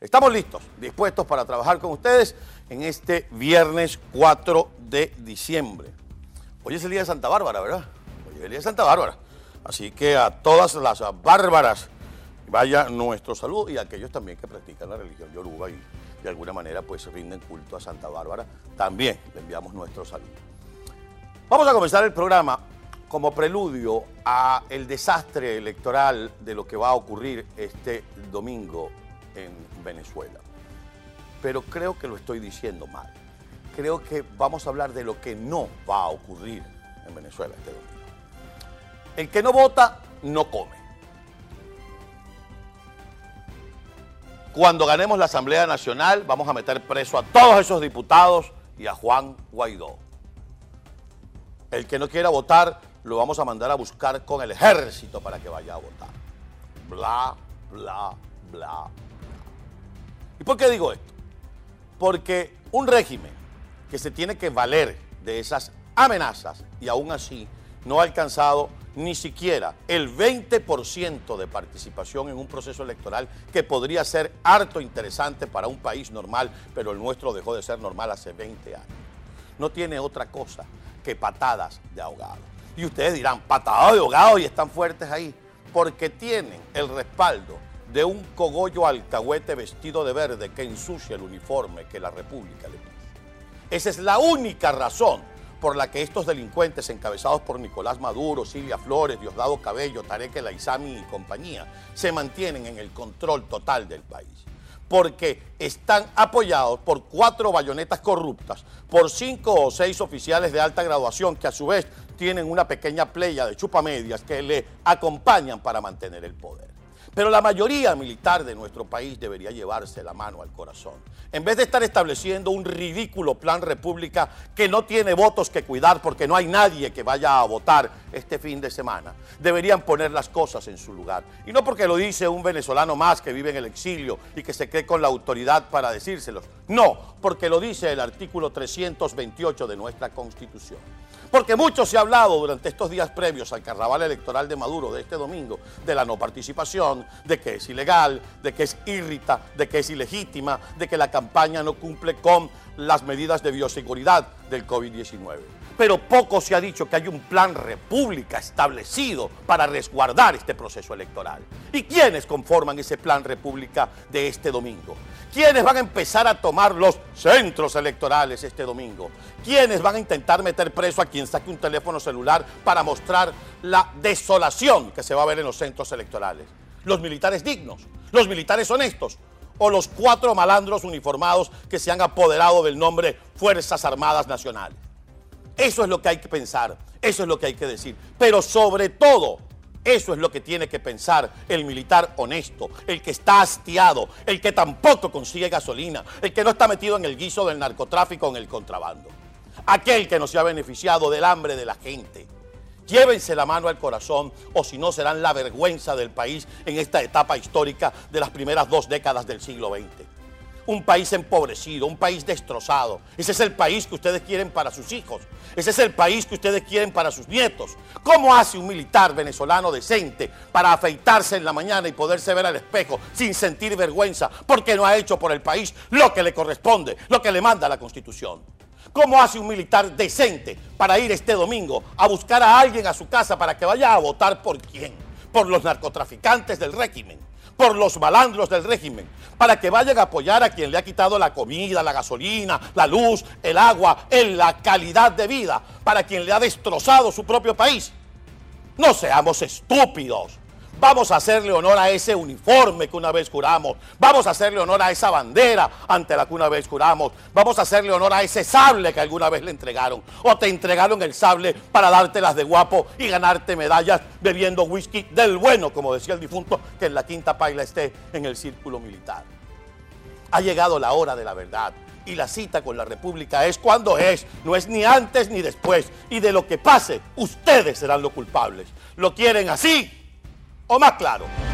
Estamos listos, dispuestos para trabajar con ustedes en este viernes 4 de diciembre. Hoy es el día de Santa Bárbara, ¿verdad? Hoy es el día de Santa Bárbara. Así que a todas las bárbaras vaya nuestro saludo y a aquellos también que practican la religión yoruba y de alguna manera pues rinden culto a Santa Bárbara, también le enviamos nuestro saludo. Vamos a comenzar el programa como preludio a el desastre electoral de lo que va a ocurrir este domingo en Venezuela. Pero creo que lo estoy diciendo mal. Creo que vamos a hablar de lo que no va a ocurrir en Venezuela este domingo. El que no vota, no come. Cuando ganemos la Asamblea Nacional, vamos a meter preso a todos esos diputados y a Juan Guaidó. El que no quiera votar, lo vamos a mandar a buscar con el ejército para que vaya a votar. Bla, bla, bla. ¿Y por qué digo esto? Porque un régimen que se tiene que valer de esas amenazas y aún así no ha alcanzado ni siquiera el 20% de participación en un proceso electoral que podría ser harto interesante para un país normal, pero el nuestro dejó de ser normal hace 20 años. No tiene otra cosa que patadas de ahogado. Y ustedes dirán, patadas de ahogado y están fuertes ahí, porque tienen el respaldo de un cogollo alcahuete vestido de verde que ensucia el uniforme que la República le puso. Esa es la única razón por la que estos delincuentes encabezados por Nicolás Maduro, Silvia Flores, Diosdado Cabello, Tarek El y compañía se mantienen en el control total del país. Porque están apoyados por cuatro bayonetas corruptas, por cinco o seis oficiales de alta graduación que a su vez tienen una pequeña playa de chupamedias que le acompañan para mantener el poder. Pero la mayoría militar de nuestro país debería llevarse la mano al corazón. En vez de estar estableciendo un ridículo plan república que no tiene votos que cuidar porque no hay nadie que vaya a votar este fin de semana, deberían poner las cosas en su lugar. Y no porque lo dice un venezolano más que vive en el exilio y que se cree con la autoridad para decírselos. No, porque lo dice el artículo 328 de nuestra Constitución. Porque mucho se ha hablado durante estos días previos al carnaval electoral de Maduro de este domingo de la no participación, de que es ilegal, de que es irrita, de que es ilegítima, de que la campaña no cumple con las medidas de bioseguridad del COVID-19 pero poco se ha dicho que hay un plan república establecido para resguardar este proceso electoral. ¿Y quiénes conforman ese plan república de este domingo? ¿Quiénes van a empezar a tomar los centros electorales este domingo? ¿Quiénes van a intentar meter preso a quien saque un teléfono celular para mostrar la desolación que se va a ver en los centros electorales? Los militares dignos, los militares honestos, o los cuatro malandros uniformados que se han apoderado del nombre Fuerzas Armadas Nacionales. Eso es lo que hay que pensar, eso es lo que hay que decir. Pero sobre todo, eso es lo que tiene que pensar el militar honesto, el que está hastiado, el que tampoco consigue gasolina, el que no está metido en el guiso del narcotráfico en el contrabando. Aquel que no se ha beneficiado del hambre de la gente. Llévense la mano al corazón o si no serán la vergüenza del país en esta etapa histórica de las primeras dos décadas del siglo XX un país empobrecido, un país destrozado. Ese es el país que ustedes quieren para sus hijos. Ese es el país que ustedes quieren para sus nietos. ¿Cómo hace un militar venezolano decente para afeitarse en la mañana y poderse ver al espejo sin sentir vergüenza porque no ha hecho por el país lo que le corresponde, lo que le manda la Constitución? ¿Cómo hace un militar decente para ir este domingo a buscar a alguien a su casa para que vaya a votar por quién? Por los narcotraficantes del régimen por los malandros del régimen, para que vayan a apoyar a quien le ha quitado la comida, la gasolina, la luz, el agua, la calidad de vida, para quien le ha destrozado su propio país. No seamos estúpidos. Vamos a hacerle honor a ese uniforme que una vez juramos. Vamos a hacerle honor a esa bandera ante la que una vez juramos. Vamos a hacerle honor a ese sable que alguna vez le entregaron. O te entregaron el sable para dártelas de guapo y ganarte medallas bebiendo whisky del bueno, como decía el difunto, que en la quinta paila esté en el círculo militar. Ha llegado la hora de la verdad y la cita con la República es cuando es, no es ni antes ni después. Y de lo que pase, ustedes serán los culpables. ¿Lo quieren así? O más claro.